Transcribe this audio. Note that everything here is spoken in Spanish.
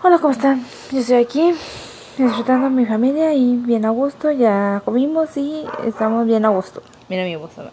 Hola, ¿cómo están? Yo estoy aquí disfrutando a mi familia y bien a gusto. Ya comimos y estamos bien a gusto. Mira mi voz ahora.